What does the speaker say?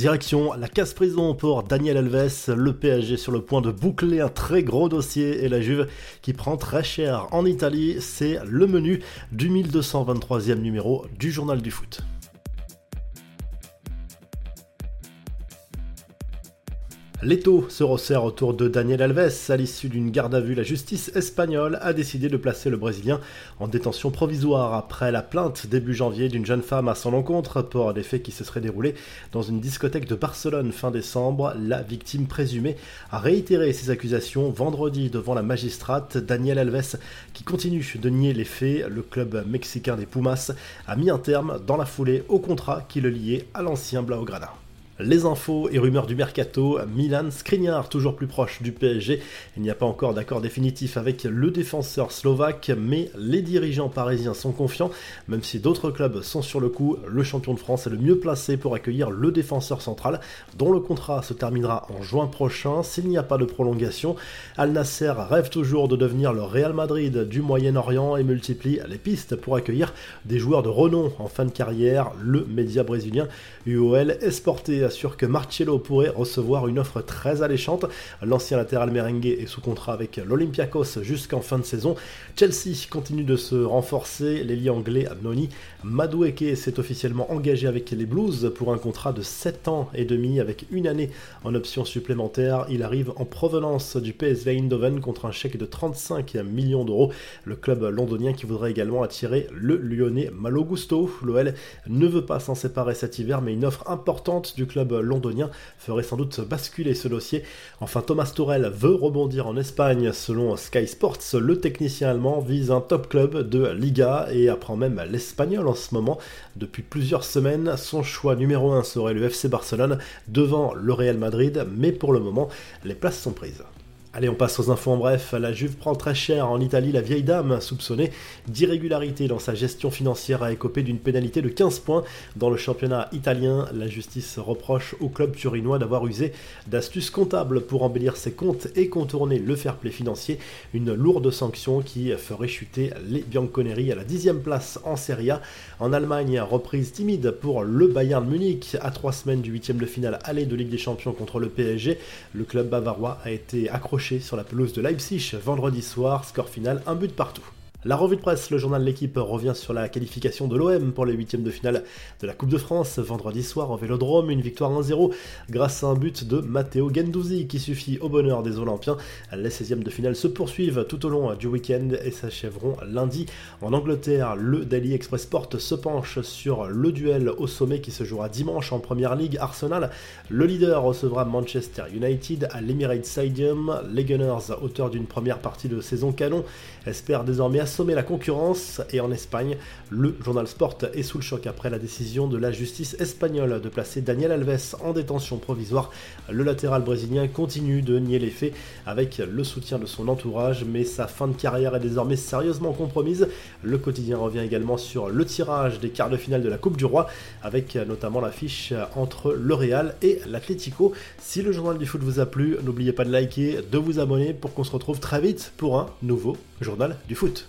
Direction la casse-prison pour Daniel Alves, le PSG sur le point de boucler un très gros dossier et la Juve qui prend très cher en Italie, c'est le menu du 1223e numéro du journal du foot. L'étau se resserre autour de Daniel Alves. À l'issue d'une garde à vue, la justice espagnole a décidé de placer le Brésilien en détention provisoire après la plainte début janvier d'une jeune femme à son encontre pour des faits qui se seraient déroulés dans une discothèque de Barcelone fin décembre. La victime présumée a réitéré ses accusations vendredi devant la magistrate Daniel Alves qui continue de nier les faits. Le club mexicain des Pumas a mis un terme dans la foulée au contrat qui le liait à l'ancien Blaugrana. Les infos et rumeurs du mercato, Milan Skriniar toujours plus proche du PSG. Il n'y a pas encore d'accord définitif avec le défenseur slovaque, mais les dirigeants parisiens sont confiants, même si d'autres clubs sont sur le coup. Le champion de France est le mieux placé pour accueillir le défenseur central, dont le contrat se terminera en juin prochain s'il n'y a pas de prolongation. Al Nasser rêve toujours de devenir le Real Madrid du Moyen-Orient et multiplie les pistes pour accueillir des joueurs de renom en fin de carrière. Le média brésilien UOL Esporte assure que Marcello pourrait recevoir une offre très alléchante. L'ancien latéral merengue est sous contrat avec l'Olympiakos jusqu'en fin de saison. Chelsea continue de se renforcer. L'ailier anglais Noni Madueke s'est officiellement engagé avec les Blues pour un contrat de 7 ans et demi avec une année en option supplémentaire. Il arrive en provenance du PSV Eindhoven contre un chèque de 35 millions d'euros. Le club londonien qui voudrait également attirer le lyonnais Malo Gusto. L'OL ne veut pas s'en séparer cet hiver, mais une offre importante du club londonien ferait sans doute basculer ce dossier. Enfin, Thomas Tourel veut rebondir en Espagne. Selon Sky Sports, le technicien allemand vise un top club de Liga et apprend même l'espagnol en ce moment. Depuis plusieurs semaines, son choix numéro 1 serait le FC Barcelone devant le Real Madrid, mais pour le moment, les places sont prises. Allez, on passe aux infos en bref. La Juve prend très cher en Italie. La vieille dame, soupçonnée d'irrégularité dans sa gestion financière, a écopé d'une pénalité de 15 points dans le championnat italien. La justice reproche au club turinois d'avoir usé d'astuces comptables pour embellir ses comptes et contourner le fair play financier. Une lourde sanction qui ferait chuter les Bianconeri à la dixième place en Serie A. En Allemagne, reprise timide pour le Bayern Munich à trois semaines du huitième de finale aller de Ligue des Champions contre le PSG. Le club bavarois a été accroché sur la pelouse de Leipzig vendredi soir, score final un but partout. La revue de presse, le journal de l'équipe revient sur la qualification de l'OM pour les huitièmes de finale de la Coupe de France vendredi soir au Vélodrome, une victoire 1-0 grâce à un but de Matteo Gendouzi qui suffit au bonheur des Olympiens. Les 16e de finale se poursuivent tout au long du week-end et s'achèveront lundi en Angleterre. Le Daily Express Sport se penche sur le duel au sommet qui se jouera dimanche en Première Ligue. Arsenal, le leader, recevra Manchester United à l'Emirates Stadium. Les Gunners, auteurs d'une première partie de saison canon, espèrent désormais sommet la concurrence et en Espagne, le journal Sport est sous le choc après la décision de la justice espagnole de placer Daniel Alves en détention provisoire. Le latéral brésilien continue de nier les faits avec le soutien de son entourage, mais sa fin de carrière est désormais sérieusement compromise. Le quotidien revient également sur le tirage des quarts de finale de la Coupe du Roi, avec notamment l'affiche entre le Real et l'Atlético. Si le journal du foot vous a plu, n'oubliez pas de liker, de vous abonner pour qu'on se retrouve très vite pour un nouveau journal du foot.